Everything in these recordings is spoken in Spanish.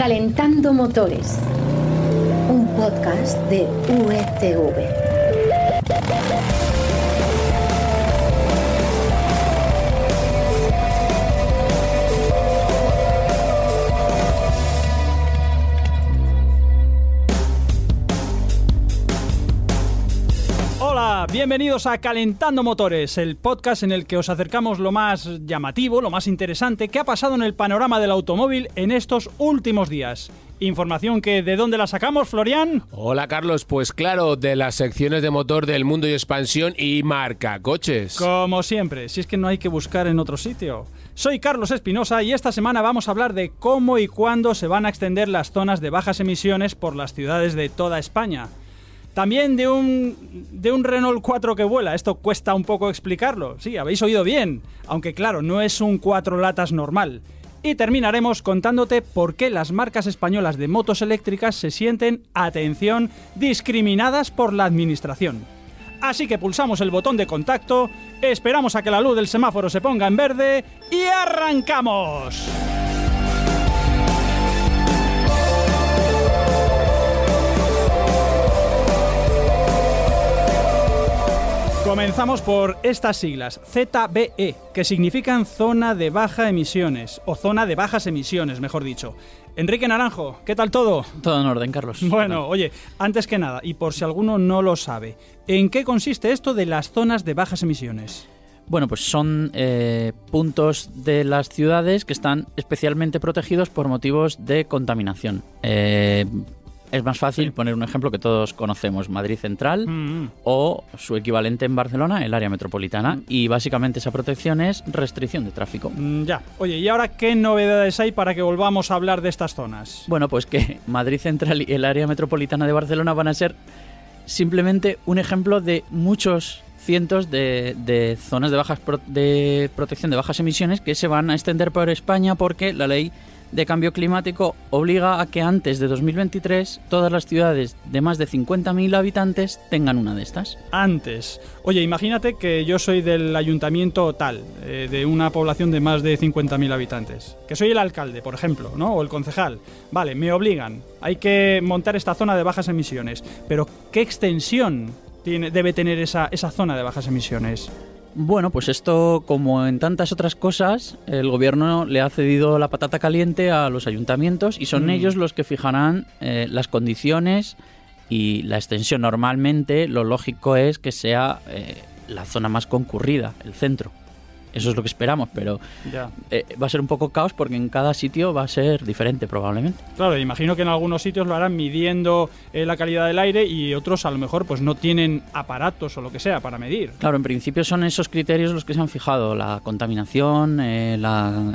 Calentando Motores, un podcast de UETV. Hola, bienvenidos a Calentando Motores, el podcast en el que os acercamos lo más llamativo, lo más interesante que ha pasado en el panorama del automóvil en estos últimos días. Información que de dónde la sacamos, Florian? Hola Carlos, pues claro, de las secciones de motor del mundo y expansión y marca coches. Como siempre, si es que no hay que buscar en otro sitio. Soy Carlos Espinosa y esta semana vamos a hablar de cómo y cuándo se van a extender las zonas de bajas emisiones por las ciudades de toda España. También de un, de un Renault 4 que vuela. Esto cuesta un poco explicarlo. Sí, habéis oído bien. Aunque claro, no es un cuatro latas normal. Y terminaremos contándote por qué las marcas españolas de motos eléctricas se sienten, atención, discriminadas por la administración. Así que pulsamos el botón de contacto, esperamos a que la luz del semáforo se ponga en verde y arrancamos. Comenzamos por estas siglas, ZBE, que significan zona de baja emisiones, o zona de bajas emisiones, mejor dicho. Enrique Naranjo, ¿qué tal todo? Todo en orden, Carlos. Bueno, oye, antes que nada, y por si alguno no lo sabe, ¿en qué consiste esto de las zonas de bajas emisiones? Bueno, pues son eh, puntos de las ciudades que están especialmente protegidos por motivos de contaminación. Eh, es más fácil poner un ejemplo que todos conocemos, Madrid Central Mm, o su equivalente en Barcelona, el área metropolitana. Y básicamente esa protección es restricción de tráfico. mm, ya. Oye, ¿y ahora qué novedades hay para que volvamos a hablar de estas zonas? Bueno, pues que Madrid Central y el área metropolitana de Barcelona van a ser simplemente un ejemplo de muchos cientos de, de zonas de, bajas pro- de protección de bajas emisiones que se van a extender por España porque la ley de cambio climático obliga a que antes de 2023 todas las ciudades de más de 50.000 habitantes tengan una de estas. Antes. Oye, imagínate que yo soy del ayuntamiento tal, eh, de una población de más de 50.000 habitantes. Que soy el alcalde, por ejemplo, ¿no? O el concejal. Vale, me obligan. Hay que montar esta zona de bajas emisiones. Pero, ¿qué extensión tiene, debe tener esa, esa zona de bajas emisiones? Bueno, pues esto, como en tantas otras cosas, el gobierno le ha cedido la patata caliente a los ayuntamientos y son Mm. ellos los que fijarán eh, las condiciones y la extensión. Normalmente lo lógico es que sea eh, la zona más concurrida, el centro. Eso es lo que esperamos, pero Ya. eh, va a ser un poco caos porque en cada sitio va a ser diferente probablemente. Claro, imagino que en algunos sitios lo harán midiendo eh, la calidad del aire y otros a lo mejor pues no tienen aparatos o lo que sea para medir. Claro, en principio son esos criterios los que se han fijado, la contaminación, eh, la,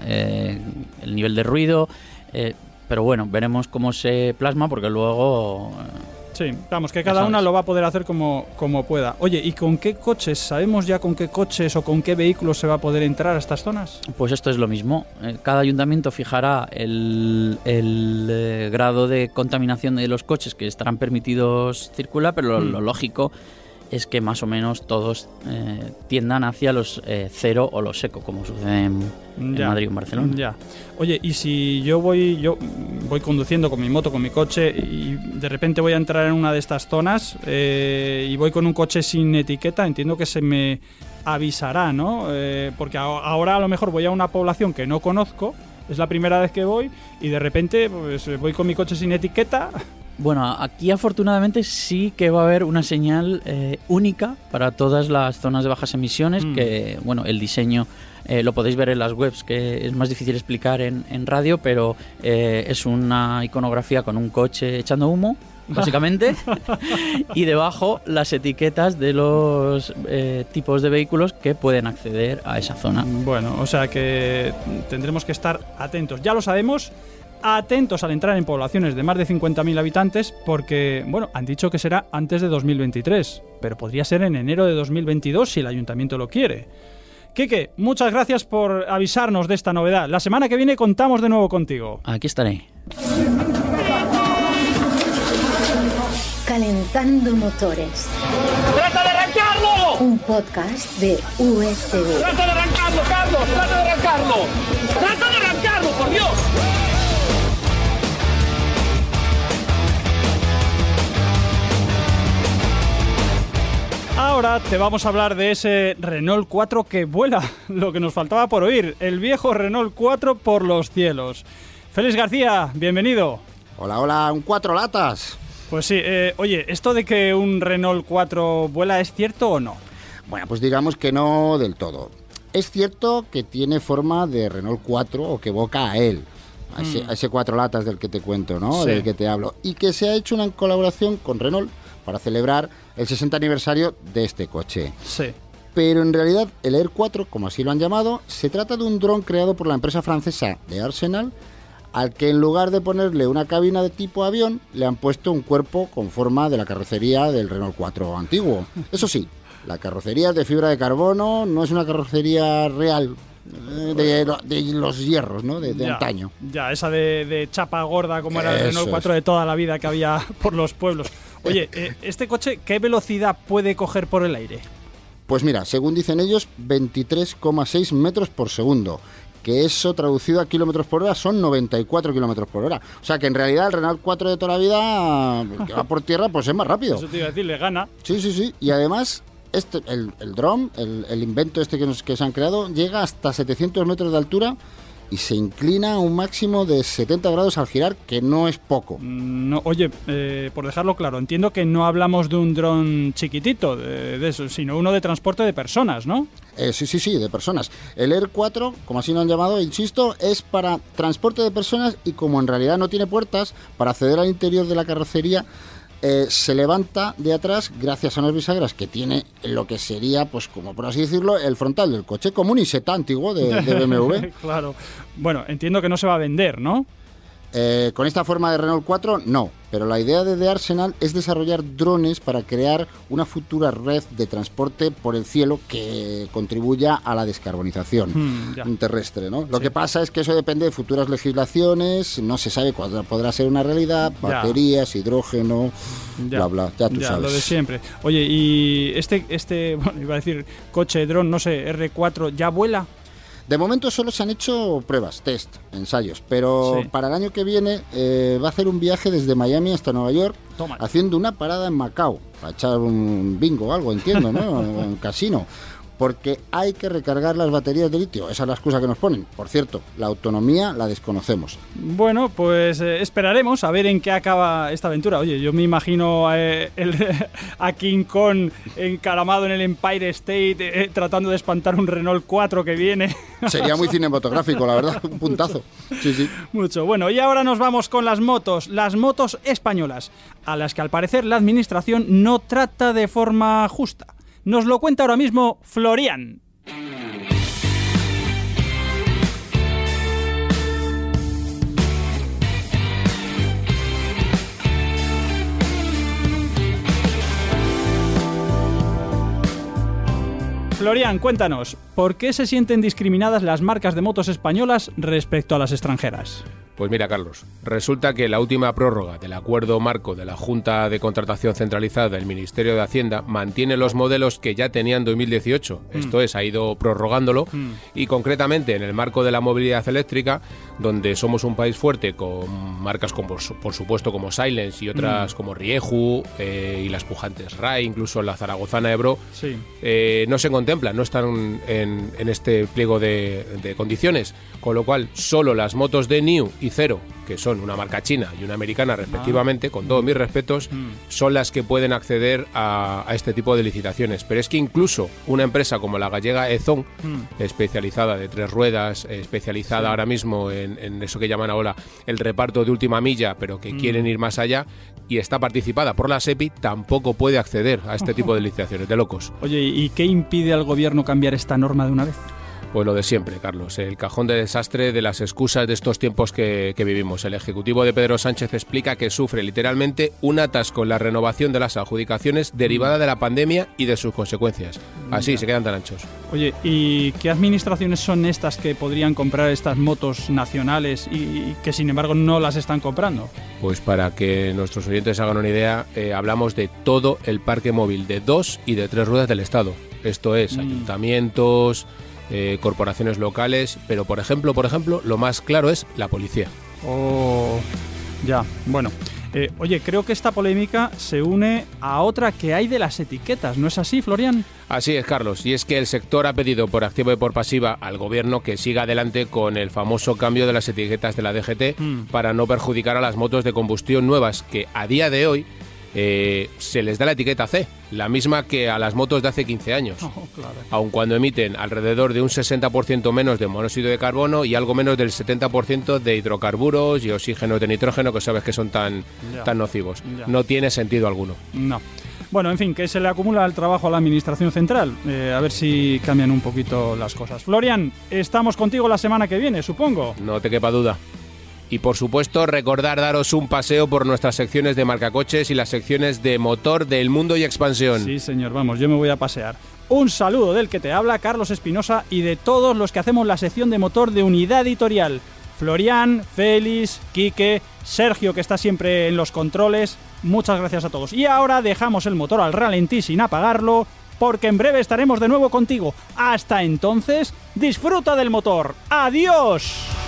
el nivel de ruido, pero bueno, veremos cómo se plasma porque luego... Sí, vamos, que cada una lo va a poder hacer como, como pueda. Oye, ¿y con qué coches? ¿Sabemos ya con qué coches o con qué vehículos se va a poder entrar a estas zonas? Pues esto es lo mismo. Eh, Cada ayuntamiento fijará el, el, eh, grado de contaminación de los coches que estarán permitidos circular, pero lo, Mm. lo lógico es que más o menos todos eh, tiendan hacia los eh, cero o los seco, como sucede en, en Ya. Madrid o en Barcelona. Ya. Oye, y si yo voy, yo voy conduciendo con mi moto, con mi coche, y de repente voy a entrar en una de estas zonas eh, y voy con un coche sin etiqueta, entiendo que se me avisará, ¿no? Eh, porque a- ahora a lo mejor voy a una población que no conozco, es la primera vez que voy, y de repente pues, voy con mi coche sin etiqueta. Bueno, aquí afortunadamente sí que va a haber una señal eh, única para todas las zonas de bajas emisiones, Mm. que bueno, el diseño eh, lo podéis ver en las webs, que es más difícil explicar en, en radio, pero eh, es una iconografía con un coche echando humo, básicamente, y debajo las etiquetas de los tipos de vehículos que pueden acceder a esa zona. Bueno, o sea que tendremos que estar atentos. Ya lo sabemos, atentos al entrar en poblaciones de más de 50.000 habitantes porque, bueno, han dicho que será antes de 2023, pero podría ser en enero de 2022 si el ayuntamiento lo quiere. Quique, muchas gracias por avisarnos de esta novedad. La semana que viene contamos de nuevo contigo. Aquí estaré. Calentando Motores, ¡Trata de arrancarlo! un podcast de USTV. ¡Trata de arrancarlo, Carlos! ¡Trata de arrancarlo! Te vamos a hablar de ese Renault 4 que vuela, lo que nos faltaba por oír, el viejo Renault 4 por los cielos. Félix García, bienvenido. Hola, hola, un cuatro latas. Pues sí, eh, oye, ¿esto de que un Renault 4 vuela es cierto o no? Bueno, pues digamos que no del todo. Es cierto que tiene forma de Renault 4 o que evoca a él, a ese, a ese cuatro latas del que te cuento, ¿no? Sí. Del que te hablo. Y que se ha hecho una colaboración con Renault para celebrar el 60 aniversario de este coche. Sí. Pero en realidad el Air 4, como así lo han llamado, se trata de un dron creado por la empresa francesa de Arsenal, al que en lugar de ponerle una cabina de tipo avión, le han puesto un cuerpo con forma de la carrocería del Renault 4 antiguo. Eso sí, la carrocería es de fibra de carbono, no es una carrocería real eh, de, lo- de los hierros, ¿no? De, de Ya, antaño. Ya, esa de, de chapa gorda como era el Renault 4 es. de toda la vida que había por los pueblos. Oye, eh, ¿este coche qué velocidad puede coger por el aire? Pues mira, según dicen ellos, 23,6 metros por segundo. Que eso traducido a kilómetros por hora son 94 kilómetros por hora. O sea que en realidad el Renault 4 de toda la vida, que va por tierra, pues es más rápido. Eso te iba a decir, le gana. Sí, sí, sí. Y además, este, el, el drone, el, el invento este que, nos, que se han creado, llega hasta 700 metros de altura y se inclina a un máximo de 70 grados al girar, que no es poco. Mm, No, oye, eh, por dejarlo claro, entiendo que no hablamos de un dron chiquitito, de, de eso, sino uno de transporte de personas, ¿no? Eh, sí, sí, sí, de personas. El Air 4, como así lo han llamado, insisto, es para transporte de personas y como en realidad no tiene puertas, para acceder al interior de la carrocería, eh, se levanta de atrás gracias a unas bisagras que tiene lo que sería, pues como por así decirlo, el frontal del coche común y seta antiguo de, de BMW. claro. Bueno, entiendo que no se va a vender, ¿no? Eh, con esta forma de Renault 4, no. Pero la idea de The Arsenal es desarrollar drones para crear una futura red de transporte por el cielo que contribuya a la descarbonización Hmm, ya. terrestre. ¿no? Lo que pasa es que eso depende de futuras legislaciones, no se sabe cuándo podrá ser una realidad, Ya. baterías, hidrógeno, Ya. bla, bla. Ya tú sabes. lo de siempre. Oye, y este, este, bueno, iba a decir coche, dron, no sé, R4, ¿ya vuela? De momento solo se han hecho pruebas, test, ensayos, pero Sí. para el año que viene eh, va a hacer un viaje desde Miami hasta Nueva York, Toma. haciendo una parada en Macao, para echar un bingo o algo, entiendo, ¿no? un casino. Porque hay que recargar las baterías de litio, esa es la excusa que nos ponen. Por cierto, la autonomía la desconocemos. Bueno, pues eh, esperaremos a ver en qué acaba esta aventura. Oye, yo me imagino eh, el- a King Kong encaramado en el Empire State eh, tratando de espantar un Renault 4 que viene. Sería muy cinematográfico, la verdad, un puntazo. Sí, sí. Mucho. Bueno, y ahora nos vamos con las motos, las motos españolas, a las que al parecer la administración no trata de forma justa. Nos lo cuenta ahora mismo Florian. Florian, cuéntanos, ¿por qué se sienten discriminadas las marcas de motos españolas respecto a las extranjeras? Pues mira, Carlos, resulta que la última prórroga del acuerdo marco de la Junta de Contratación Centralizada del Ministerio de Hacienda mantiene los modelos que ya tenía en 2018. Esto es, ha ido prorrogándolo y concretamente en el marco de la movilidad eléctrica, donde somos un país fuerte con marcas como, por supuesto como Silence y otras como Rieju eh, y las pujantes RAI, incluso la Zaragozana Ebro, Sí. eh, no se contemplan, no están en, en este pliego de, de condiciones, con lo cual solo las motos de New y Cero, que son una marca china y una americana respectivamente, con todos mis respetos, son las que pueden acceder a, a este tipo de licitaciones. Pero es que incluso una empresa como la gallega Ezon, especializada de tres ruedas, especializada ahora mismo en, en eso que llaman ahora el reparto de última milla, pero que quieren ir más allá, y está participada por la SEPI, tampoco puede acceder a este tipo de licitaciones, de locos. Oye, ¿y qué impide al gobierno cambiar esta norma de una vez? Pues lo de siempre, Carlos, el cajón de desastre de las excusas de estos tiempos que, que vivimos. El Ejecutivo de Pedro Sánchez explica que sufre literalmente un atasco en la renovación de las adjudicaciones derivada de la pandemia y de sus consecuencias. Así se quedan tan anchos. Oye, ¿y qué administraciones son estas que podrían comprar estas motos nacionales y que sin embargo no las están comprando? Pues para que nuestros oyentes hagan una idea, eh, hablamos de todo el parque móvil de dos y de tres ruedas del Estado. Esto es, ayuntamientos, eh, corporaciones locales, pero por ejemplo, por ejemplo, lo más claro es la policía. Oh, ya, bueno. Eh, oye, creo que esta polémica se une a otra que hay de las etiquetas, ¿no es así, Florian? Así es, Carlos, y es que el sector ha pedido por activa y por pasiva al gobierno que siga adelante con el famoso cambio de las etiquetas de la DGT Mm. para no perjudicar a las motos de combustión nuevas que a día de hoy eh, se les da la etiqueta C, la misma que a las motos de hace 15 años. Oh, claro. aun cuando emiten alrededor de un 60% menos de monóxido de carbono y algo menos del 70% de hidrocarburos y oxígeno de nitrógeno que sabes que son tan, tan nocivos. No tiene sentido alguno. No. Bueno, en fin, que se le acumula el trabajo a la Administración Central. Eh, a ver si cambian un poquito las cosas. Florian, estamos contigo la semana que viene, supongo. No te quepa duda. Y por supuesto, recordar daros un paseo por nuestras secciones de marcacoches y las secciones de motor del mundo y expansión. Sí, señor, vamos, yo me voy a pasear. Un saludo del que te habla, Carlos Espinosa, y de todos los que hacemos la sección de motor de Unidad Editorial. Florian, Félix, Quique, Sergio, que está siempre en los controles. Muchas gracias a todos. Y ahora dejamos el motor al ralentí sin apagarlo, porque en breve estaremos de nuevo contigo. Hasta entonces, disfruta del motor. ¡Adiós!